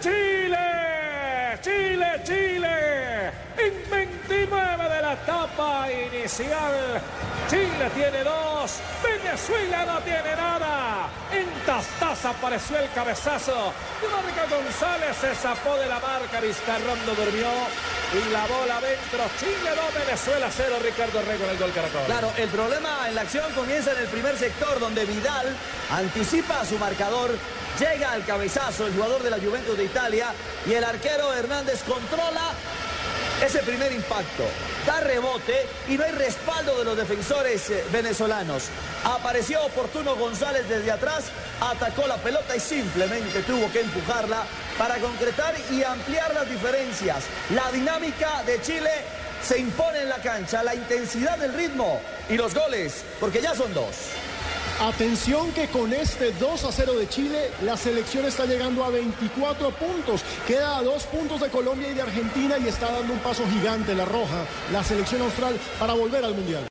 Chile, Chile, Chile, en 29 de la etapa inicial, Chile tiene dos, Venezuela no tiene nada. Tastaza apareció el cabezazo. Marca González se zapó de la marca. Vizcarrón no durmió. Y la bola dentro. Chile 2, Venezuela 0. Ricardo Rego en el gol Caracol. Claro, el problema en la acción comienza en el primer sector donde Vidal anticipa a su marcador. Llega al cabezazo el jugador de la Juventus de Italia y el arquero Hernández controla ese primer impacto. Da rebote y no hay respaldo de los defensores eh, venezolanos. Apareció oportuno González desde atrás, atacó la pelota y simplemente tuvo que empujarla para concretar y ampliar las diferencias. La dinámica de Chile se impone en la cancha, la intensidad del ritmo y los goles, porque ya son dos. Atención que con este 2 a 0 de Chile, la selección está llegando a 24 puntos. Queda a dos puntos de Colombia y de Argentina y está dando un paso gigante la roja, la selección austral, para volver al Mundial.